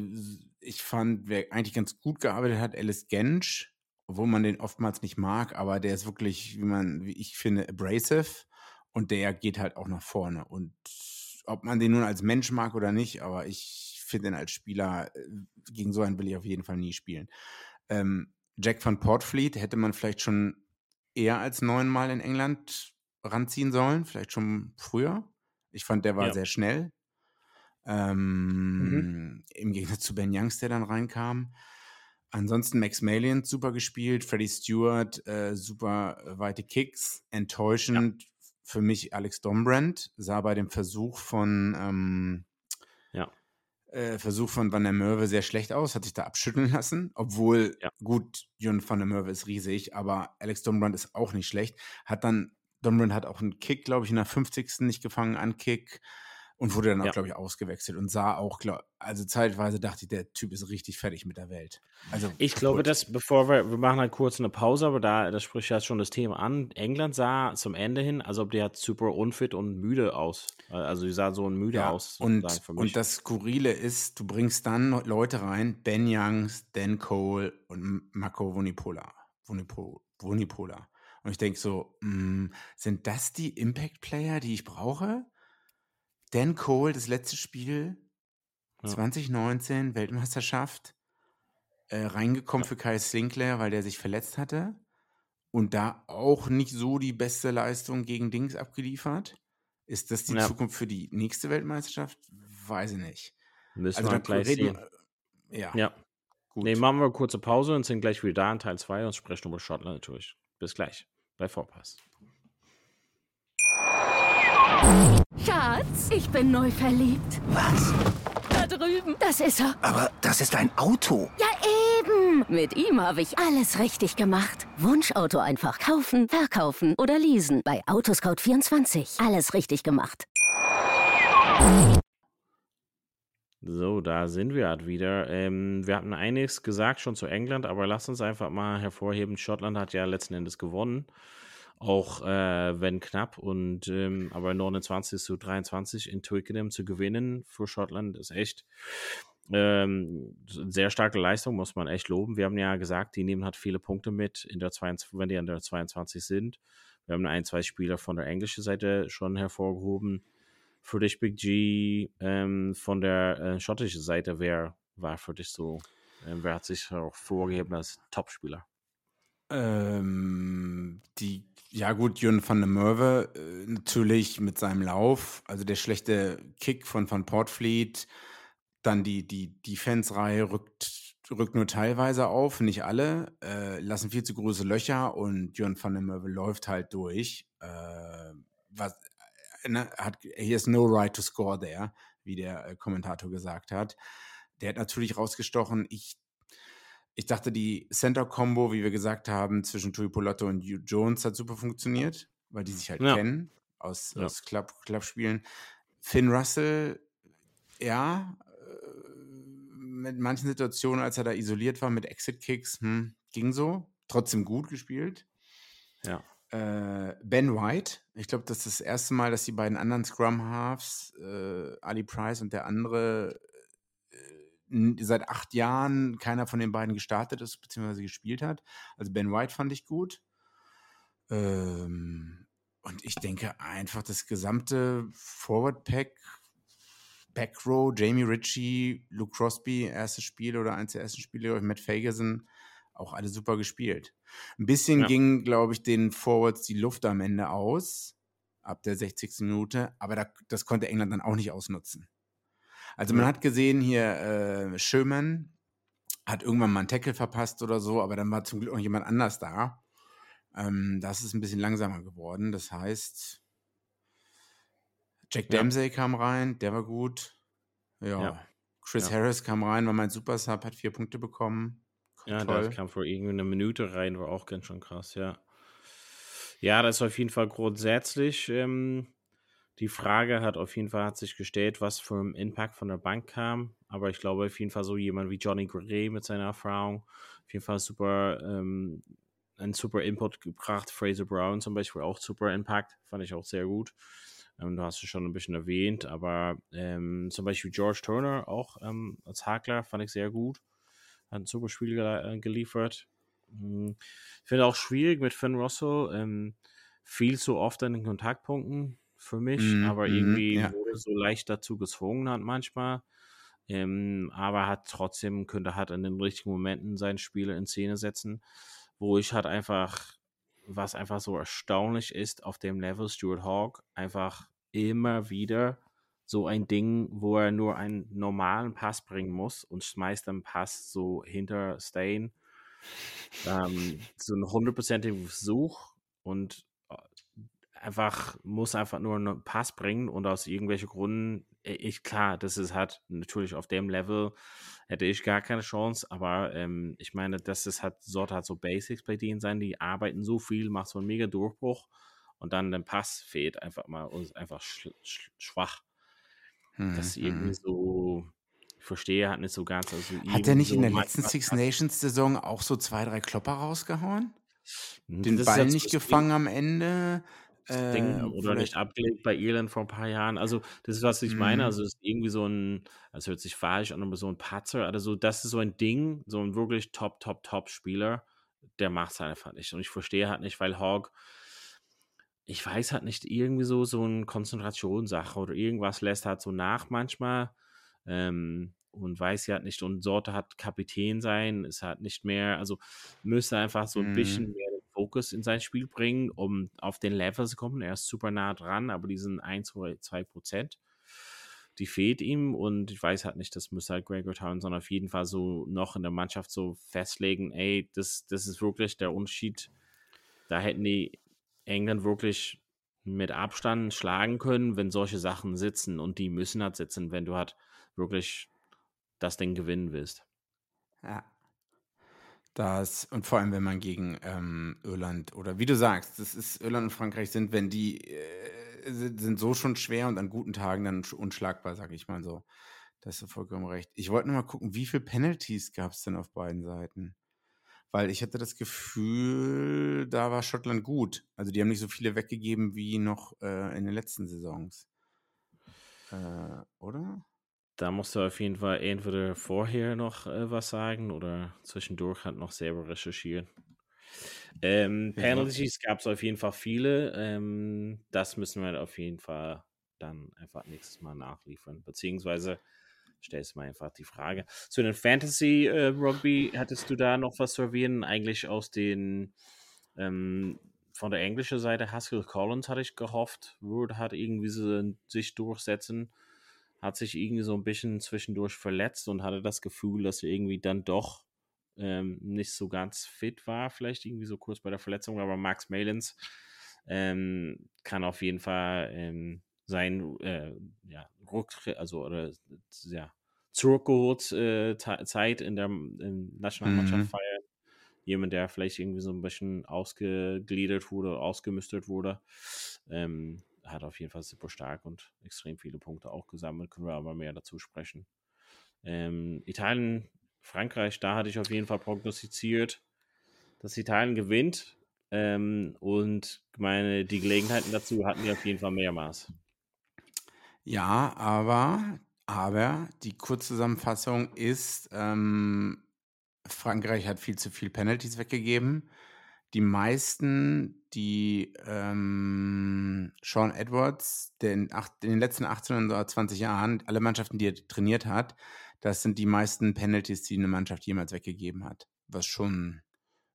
ich fand, wer eigentlich ganz gut gearbeitet hat, Alice Gensch, obwohl man den oftmals nicht mag, aber der ist wirklich, wie man, wie ich finde, abrasive und der geht halt auch nach vorne. Und ob man den nun als Mensch mag oder nicht, aber ich finde ihn als Spieler, äh, gegen so einen will ich auf jeden Fall nie spielen. Ähm, Jack van Portfleet hätte man vielleicht schon eher als neunmal in England ranziehen sollen, vielleicht schon früher. Ich fand, der war ja. sehr schnell. Ähm, mhm. Im Gegensatz zu Ben Youngs, der dann reinkam. Ansonsten Max Malian super gespielt, Freddie Stewart äh, super weite Kicks, enttäuschend ja. für mich Alex Dombrand, sah bei dem Versuch von ähm. Äh, Versuch von Van der Merwe sehr schlecht aus, hat sich da abschütteln lassen, obwohl, ja. gut, Jon van der Merwe ist riesig, aber Alex Dombrand ist auch nicht schlecht, hat dann Donovan hat auch einen Kick, glaube ich, in der 50. nicht gefangen, an Kick und wurde dann auch, Ja. glaube ich, ausgewechselt und sah auch, glaub, also zeitweise dachte ich, der Typ ist richtig fertig mit der Welt. Also Ich glaube, dass, bevor wir, wir machen halt kurz eine Pause, aber da, das spricht ja schon das Thema an. England sah zum Ende hin, als ob der halt super unfit und müde aus. Äh, Also, die sah so müde Ja, aus. und, und das Skurrile ist, du bringst dann Leute rein, Ben Youngs, Dan Cole und Marco Vunipola. Vunipo, Vunipola. Und ich denke so, mh, sind das die Impact-Player, die ich brauche? Dan Cole, das letzte Spiel, Ja. 2019, Weltmeisterschaft, äh, reingekommen Ja. für Kyle Sinclair, weil der sich verletzt hatte. Und da auch nicht so die beste Leistung gegen Dings abgeliefert. Ist das die Ja. Zukunft für die nächste Weltmeisterschaft? Weiß ich nicht. Müssen Also wir dann gleich reden wir, ja, Ja. gut. Nee, machen wir eine kurze Pause und sind gleich wieder da in Teil 2 und sprechen über Schottland natürlich. Bis gleich bei Vorpass. Schatz, ich bin neu verliebt. Was? Da drüben. Das ist er. Aber das ist ein Auto. Ja, eben. Mit ihm habe ich alles richtig gemacht. Wunschauto einfach kaufen, verkaufen oder leasen. Bei Autoscout24. Alles richtig gemacht. So, da sind wir halt wieder. Ähm, wir hatten einiges gesagt schon zu England, aber lasst uns einfach mal hervorheben, Schottland hat ja letzten Endes gewonnen. Auch äh, wenn knapp und ähm, aber 29 zu 23 in Twickenham zu gewinnen für Schottland ist echt ähm, sehr starke Leistung, muss man echt loben. Wir haben ja gesagt, die nehmen halt viele Punkte mit, in der 22, wenn die an der 22 sind. Wir haben ein, zwei Spieler von der englischen Seite schon hervorgehoben. Für dich, Big G, ähm, von der äh, schottischen Seite, wer war für dich so, ähm, wer hat sich auch vorgegeben als Topspieler? Ähm, die, ja gut, Jürgen van der Merwe äh, natürlich mit seinem Lauf, also der schlechte Kick von Van Portfleet, dann die, die Defense-Reihe rückt, rückt nur teilweise auf, nicht alle, äh, lassen viel zu große Löcher und Jürgen van der Merwe läuft halt durch. Äh, was, äh, ne, hat, he has no right to score there, wie der äh, Kommentator gesagt hat. Der hat natürlich rausgestochen. Ich ich dachte, die Center-Combo, wie wir gesagt haben, zwischen Tui Polotto und Hugh Jones hat super funktioniert, weil die sich halt Ja. kennen aus, Ja. aus Club, Clubspielen. Finn Russell, ja, äh, mit manchen Situationen, als er da isoliert war mit Exit-Kicks, hm, ging so. Trotzdem gut gespielt. Ja. Äh, ben White, ich glaube, das ist das erste Mal, dass die beiden anderen Scrum-Halves, äh, Ali Price und der andere, seit acht Jahren keiner von den beiden gestartet ist, beziehungsweise gespielt hat. Also Ben White fand ich gut. Ähm, und ich denke einfach, das gesamte Forward-Pack, Backrow, Jamie Ritchie, Luke Crosby, erstes Spiel oder eins der ersten Spiele, Matt Fagerson, auch alle super gespielt. Ein bisschen Ja. ging, glaube ich, den Forwards die Luft am Ende aus, ab der 60. Minute, aber da, das konnte England dann auch nicht ausnutzen. Also man Ja. hat gesehen hier, äh, Sherman hat irgendwann mal einen Tackle verpasst oder so, aber dann war zum Glück noch jemand anders da. Ähm, das ist ein bisschen langsamer geworden. Das heißt, Jack Ja. Dempsey kam rein, der war gut. Ja. Ja. Chris Ja. Harris kam rein, war mein Super Sub, hat vier Punkte bekommen. Ja, Toll. der kam vor irgendwie eine Minute rein, war auch ganz schön krass, ja. Ja, das ist auf jeden Fall grundsätzlich. Ähm, die Frage hat auf jeden Fall hat sich gestellt, was für ein Impact von der Bank kam. Aber ich glaube auf jeden Fall so jemand wie Johnny Gray mit seiner Erfahrung, auf jeden Fall super, ähm, einen super Input gebracht. Fraser Brown zum Beispiel auch super Impact, fand ich auch sehr gut. Ähm, du hast es schon ein bisschen erwähnt, aber ähm, zum Beispiel George Turner auch ähm, als Hakler fand ich sehr gut hat ein super Spiel ge äh, geliefert. Hm, Ich finde auch schwierig mit Finn Russell, ähm, viel zu oft an den Kontaktpunkten für mich, Mhm, aber mhm, irgendwie ja. wurde so leicht dazu gezwungen hat manchmal. Ähm, aber hat trotzdem, könnte halt in den richtigen Momenten sein Spiel in Szene setzen, wo ich halt einfach, was einfach so erstaunlich ist auf dem Level, Stuart Hawk einfach immer wieder so ein Ding, wo er nur einen normalen Pass bringen muss und schmeißt den Pass so hinter Stain. Ähm, so ein hundertprozentigen Versuch und einfach muss einfach nur einen Pass bringen und aus irgendwelchen Gründen, äh, ich klar, das ist halt natürlich auf dem Level hätte ich gar keine Chance, aber ähm, ich meine, das ist halt, sollte halt so Basics bei denen sein, die arbeiten so viel, macht so einen mega Durchbruch und dann der Pass fehlt einfach mal und einfach sch sch schwach. Hm, Das ist irgendwie hm. so, ich verstehe halt nicht so ganz. Also Hat er nicht so in der letzten Six Nations Saison auch so zwei, drei Klopper rausgehauen? Hm, Den das ist Ball nicht gefangen am Ende? Das Ding Äh, oder nicht abgelegt bei Irland vor ein paar Jahren. Also, das ist, was ich meine. Mhm. Also, es ist irgendwie so ein, das hört sich falsch an, aber so ein Patzer. Also, das ist so ein Ding, so ein wirklich Top, Top, Top-Spieler, der macht es einfach nicht. Und ich verstehe halt nicht, weil Hawk, ich weiß halt nicht, irgendwie so, so eine Konzentrationssache oder irgendwas lässt halt so nach manchmal. Ähm, und weiß ja halt nicht, und sollte halt Kapitän sein, ist halt nicht mehr, also müsste einfach so ein Mhm. bisschen mehr Fokus in sein Spiel bringen, um auf den Level zu kommen. Er ist super nah dran, aber diesen 1 oder 2 Prozent, die fehlt ihm und ich weiß halt nicht, das müsste halt Gregor Townsend auf jeden Fall so noch in der Mannschaft so festlegen, ey, das, das ist wirklich der Unterschied. Da hätten die England wirklich mit Abstand schlagen können, wenn solche Sachen sitzen und die müssen halt sitzen, wenn du halt wirklich das Ding gewinnen willst. Ja. Das, und vor allem, wenn man gegen ähm, Irland oder wie du sagst, das ist Irland und Frankreich sind, wenn die äh, sind, so schon schwer und an guten Tagen dann sch- unschlagbar, sag ich mal so. Da hast du vollkommen recht. Ich wollte nur mal gucken, wie viele Penalties gab es denn auf beiden Seiten? Weil ich hatte das Gefühl, da war Schottland gut. Also die haben nicht so viele weggegeben wie noch äh, in den letzten Saisons. Äh, oder? Da musst du auf jeden Fall entweder vorher noch äh, was sagen oder zwischendurch halt noch selber recherchieren. Ähm, Ja. Penalties gab es auf jeden Fall viele. Ähm, das müssen wir auf jeden Fall dann einfach nächstes Mal nachliefern. Beziehungsweise stellst du mal einfach die Frage. Zu den Fantasy äh, Rugby, hattest du da noch was zu erwähnen? Eigentlich aus den ähm, von der englischen Seite Haskell Collins hatte ich gehofft, würde hat irgendwie so sich durchsetzen hat sich irgendwie so ein bisschen zwischendurch verletzt und hatte das Gefühl, dass er irgendwie dann doch ähm, nicht so ganz fit war, vielleicht irgendwie so kurz bei der Verletzung, aber Max Malins ähm, kann auf jeden Fall ähm, sein äh, ja, Rücktritt, also oder ja, zurückgeholt äh, Zeit in der in Nationalmannschaft Mhm. feiern. Jemand, der vielleicht irgendwie so ein bisschen ausgegliedert wurde, ausgemustert wurde. Ähm, hat auf jeden Fall super stark und extrem viele Punkte auch gesammelt. Können wir aber mehr dazu sprechen. Ähm, Italien, Frankreich, da hatte ich auf jeden Fall prognostiziert, dass Italien gewinnt. Ähm, und meine, die Gelegenheiten dazu hatten wir auf jeden Fall mehrmals. Ja, aber, aber die Kurzzusammenfassung ist, ähm, Frankreich hat viel zu viel Penalties weggegeben. Die meisten, die ähm, Sean Edwards, der in, acht, in den letzten 18 oder 20 Jahren, alle Mannschaften, die er trainiert hat, das sind die meisten Penalties, die eine Mannschaft jemals weggegeben hat. Was schon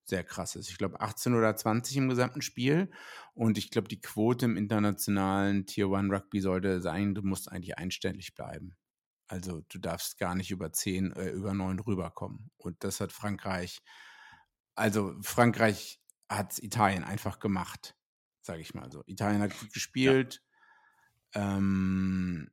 sehr krass ist. Ich glaube 18 oder 20 im gesamten Spiel. Und ich glaube, die Quote im internationalen Tier 1 Rugby sollte sein, du musst eigentlich einstellig bleiben. Also du darfst gar nicht über 10, äh, über 9 rüberkommen. Und das hat Frankreich, also Frankreich hat Italien einfach gemacht, sage ich mal so. Italien hat gut gespielt. Ähm,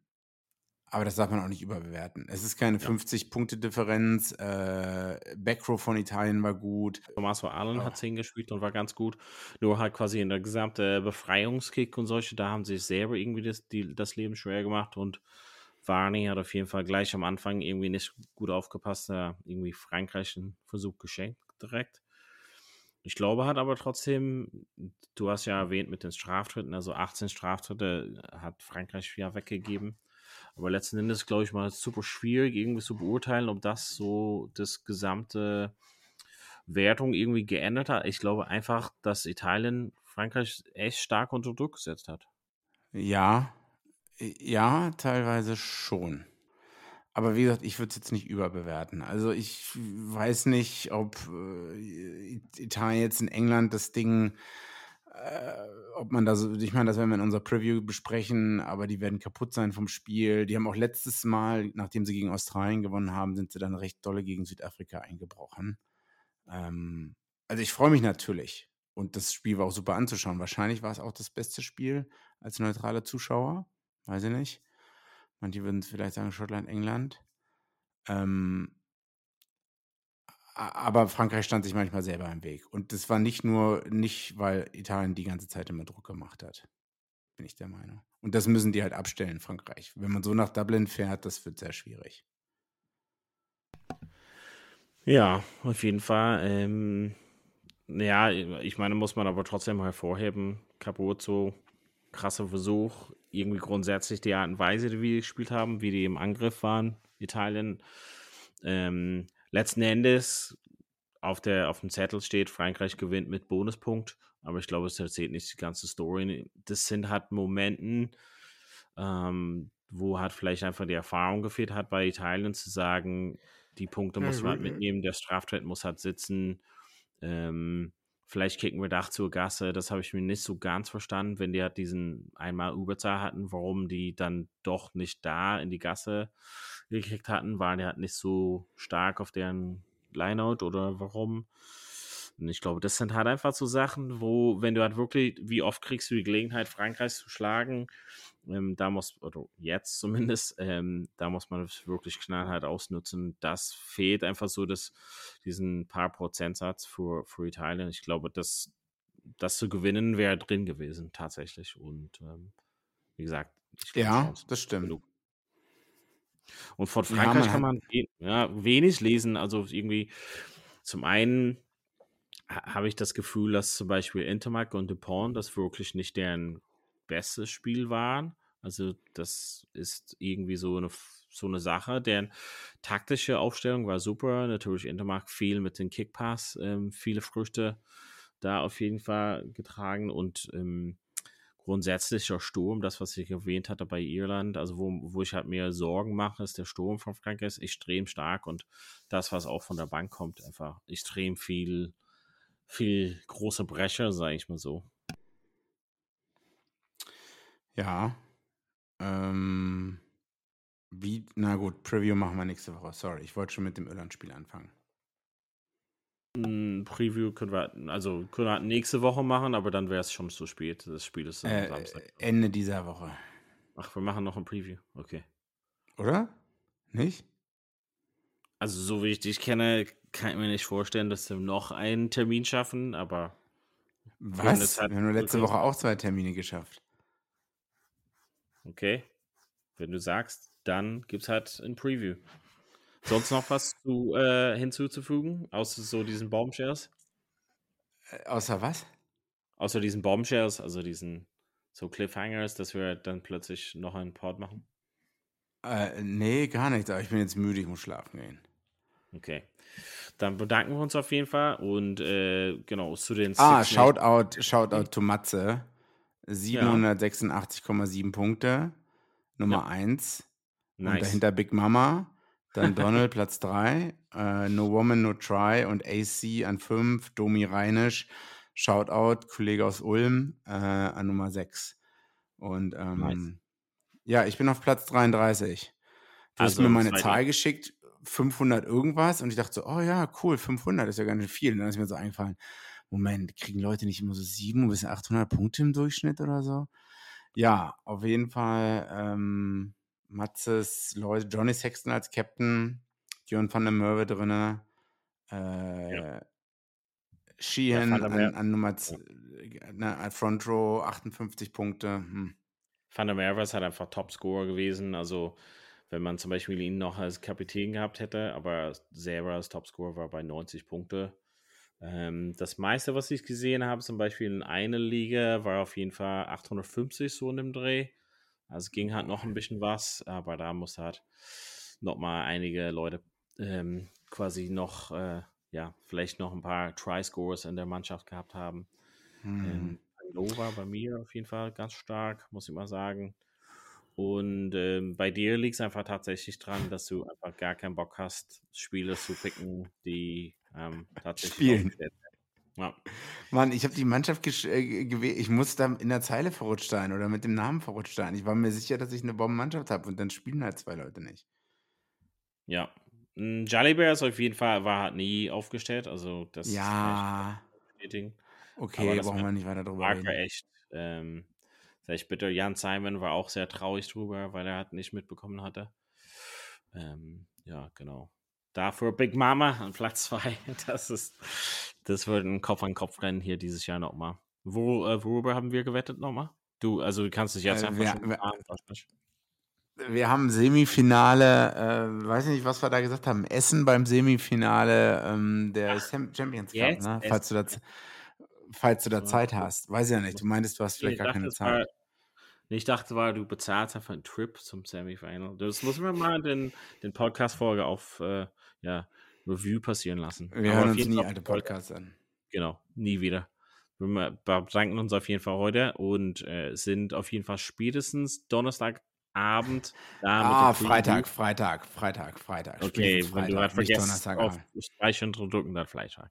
aber das darf man auch nicht überbewerten. Es ist keine Ja. 50-Punkte-Differenz. Äh, Backrow von Italien war gut. Tommaso Allen Oh. hat 10 gespielt und war ganz gut. Nur halt quasi in der gesamten Befreiungskick und solche, da haben sie sich selber irgendwie das, die, das Leben schwer gemacht und Varney hat auf jeden Fall gleich am Anfang irgendwie nicht gut aufgepasst, da irgendwie Frankreich einen Versuch geschenkt direkt. Ich glaube, hat aber trotzdem, du hast ja erwähnt mit den Straftritten, also 18 Straftritte hat Frankreich ja weggegeben. Aber letzten Endes, glaube ich mal, super schwierig irgendwie zu beurteilen, ob das so das gesamte Wertung irgendwie geändert hat. Ich glaube einfach, dass Italien Frankreich echt stark unter Druck gesetzt hat. Ja, äh, ja, teilweise schon. Aber wie gesagt, ich würde es jetzt nicht überbewerten. Also ich weiß nicht, ob äh, Italien jetzt in England das Ding, äh, ob man da so, ich meine, das werden wir in unserer Preview besprechen, aber die werden kaputt sein vom Spiel. Die haben auch letztes Mal, nachdem sie gegen Australien gewonnen haben, sind sie dann recht dolle gegen Südafrika eingebrochen. Ähm, also ich freue mich natürlich. Und das Spiel war auch super anzuschauen. Wahrscheinlich war es auch das beste Spiel als neutraler Zuschauer. Weiß ich nicht. Manche würden vielleicht sagen Schottland, England. Ähm, aber Frankreich stand sich manchmal selber im Weg. Und das war nicht nur, nicht weil Italien die ganze Zeit immer Druck gemacht hat. Bin ich der Meinung. Und das müssen die halt abstellen, Frankreich. Wenn man so nach Dublin fährt, das wird sehr schwierig. Ja, auf jeden Fall. Ähm, ja, ich meine, muss man aber trotzdem hervorheben, so krasser Versuch, irgendwie grundsätzlich die Art und Weise, wie die gespielt haben, wie die im Angriff waren, Italien. Ähm, letzten Endes auf, der, auf dem Zettel steht, Frankreich gewinnt mit Bonuspunkt, aber ich glaube, es erzählt nicht die ganze Story. Das sind halt Momenten, ähm, wo halt vielleicht einfach die Erfahrung gefehlt hat bei Italien zu sagen, die Punkte muss man halt mitnehmen, der Straftritt muss halt sitzen. Ähm, vielleicht kicken wir Dach zur Gasse. Das habe ich mir nicht so ganz verstanden, wenn die halt diesen einmal Überzahl hatten, warum die dann doch nicht da in die Gasse gekriegt hatten. Waren die halt nicht so stark auf deren Lineout oder warum? Und ich glaube, das sind halt einfach so Sachen, wo, wenn du halt wirklich, wie oft kriegst du die Gelegenheit, Frankreich zu schlagen, ähm, da muss, oder jetzt zumindest, ähm, da muss man es wirklich knallhart ausnutzen. Das fehlt einfach so, dass diesen paar Prozentsatz für, für Italien. Ich glaube, das, das zu gewinnen wäre drin gewesen, tatsächlich. Und ähm, wie gesagt, ja, das stimmt. Genug. Und von Frankreich ja, man kann man ja, wenig lesen. Also irgendwie zum einen habe ich das Gefühl, dass zum Beispiel Intermark und Dupont das wirklich nicht deren bestes Spiel waren. Also das ist irgendwie so eine, so eine Sache. Deren taktische Aufstellung war super. Natürlich Intermark viel mit den Kickpass, ähm, viele Früchte da auf jeden Fall getragen und ähm, grundsätzlicher Sturm, das, was ich erwähnt hatte bei Irland, also wo, wo ich halt mehr Sorgen mache, ist der Sturm von Frankreich extrem stark und das, was auch von der Bank kommt, einfach extrem viel viel große Brecher, sage ich mal so. Ja. Ähm, wie, na gut, Preview machen wir nächste Woche. Sorry, ich wollte schon mit dem Irland-Spiel anfangen. Ein Preview können wir, also können wir nächste Woche machen, aber dann wäre es schon zu spät. Das Spiel ist äh, Samstag. Ende dieser Woche. Ach, wir machen noch ein Preview. Okay. Oder? Nicht? Also, so wie ich dich kenne, kann ich mir nicht vorstellen, dass wir noch einen Termin schaffen, aber. Was? Wir haben nur letzte Woche auch zwei Termine geschafft. Okay. Wenn du sagst, dann gibt es halt ein Preview. Sonst noch was zu, äh, hinzuzufügen, außer so diesen Bombshares? Äh, außer was? Außer diesen Bombshares, also diesen so Cliffhangers, dass wir dann plötzlich noch einen Pod machen? Äh, nee, gar nichts, aber ich bin jetzt müde, ich muss schlafen gehen. Okay. Dann bedanken wir uns auf jeden Fall und äh, genau zu den. Ah, Shoutout, Shoutout to Matze. 786,7 ja. Punkte. Nummer 1. Nice. Und dahinter Big Mama. Dann Donald Platz 3. Äh, no Woman, No Try und AC an 5. Domi Reinisch. Shoutout, Kollege aus Ulm äh, an Nummer 6. Und ähm, nice. ja, ich bin auf Platz 33. Du also, hast mir meine Zahl geschickt 500 irgendwas und ich dachte so, oh ja, cool, 500 ist ja ganz schön viel. Und dann ist mir so eingefallen, Moment, kriegen Leute nicht immer so 700 bis 800 Punkte im Durchschnitt oder so? Ja, auf jeden Fall ähm, Matzes Leute, Johnny Sexton als Captain, Björn van der Merwe drin, äh, ja. Sheehan ja, an, an, Nummer ja. ne, Front Row 58 Punkte. Hm. Van der Merwe ist halt einfach Topscorer gewesen, also wenn man zum Beispiel ihn noch als Kapitän gehabt hätte, aber selber als Topscorer war bei 90 Punkte. Ähm, das meiste, was ich gesehen habe, zum Beispiel in einer Liga, war auf jeden Fall 850 so in dem Dreh. Also ging halt noch ein bisschen was, aber da muss halt noch mal einige Leute ähm, quasi noch, äh, ja, vielleicht noch ein paar Try-Scores in der Mannschaft gehabt haben. Hm. Ähm, war bei mir auf jeden Fall ganz stark, muss ich mal sagen. Und ähm, bei dir liegt es einfach tatsächlich dran, dass du einfach gar keinen Bock hast, Spiele zu picken, die ähm, tatsächlich Spielen. Ja. Mann, ich habe die Mannschaft äh, gewählt. Ich muss da in der Zeile verrutscht sein oder mit dem Namen verrutscht sein. Ich war mir sicher, dass ich eine Bombenmannschaft habe und dann spielen halt zwei Leute nicht. Ja. Jolly Bears auf jeden Fall war halt nie aufgestellt. Also das ja. Okay, brauchen wir nicht weiter drüber reden. Echt. Ähm, Vielleicht bitte, Jan Simon war auch sehr traurig drüber, weil er halt nicht mitbekommen hatte. Ähm, ja, genau. Dafür Big Mama an Platz 2. Das ist, das wird ein Kopf-an-Kopf-Rennen hier dieses Jahr nochmal. Wo, äh, worüber haben wir gewettet nochmal? Du, also du kannst dich jetzt Äh, einfach wir- schon wir- wir, haben Semifinale, äh, weiß nicht, was wir da gesagt haben, Essen beim Semifinale ähm, der Sam- Champions Cup, ne? Falls du da, falls du da. Zeit hast. Weiß ja nicht, du meintest, du hast vielleicht ich gar keine war, Zeit. nee, ich dachte, war, du bezahlst einfach einen Trip zum Semifinal. Das müssen wir mal den, den Podcast-Folge auf äh, ja, Review passieren lassen. Wir Aber hören uns nie Fall- alte Podcasts an. Genau, nie wieder. Wir bedanken uns auf jeden Fall heute und äh, sind auf jeden Fall spätestens Donnerstagabend Ah, Preview. Freitag, Freitag, Freitag, Freitag. Okay, wenn du Freitag, halt vergisst, auf. Streichen und drücken, dann Freitag.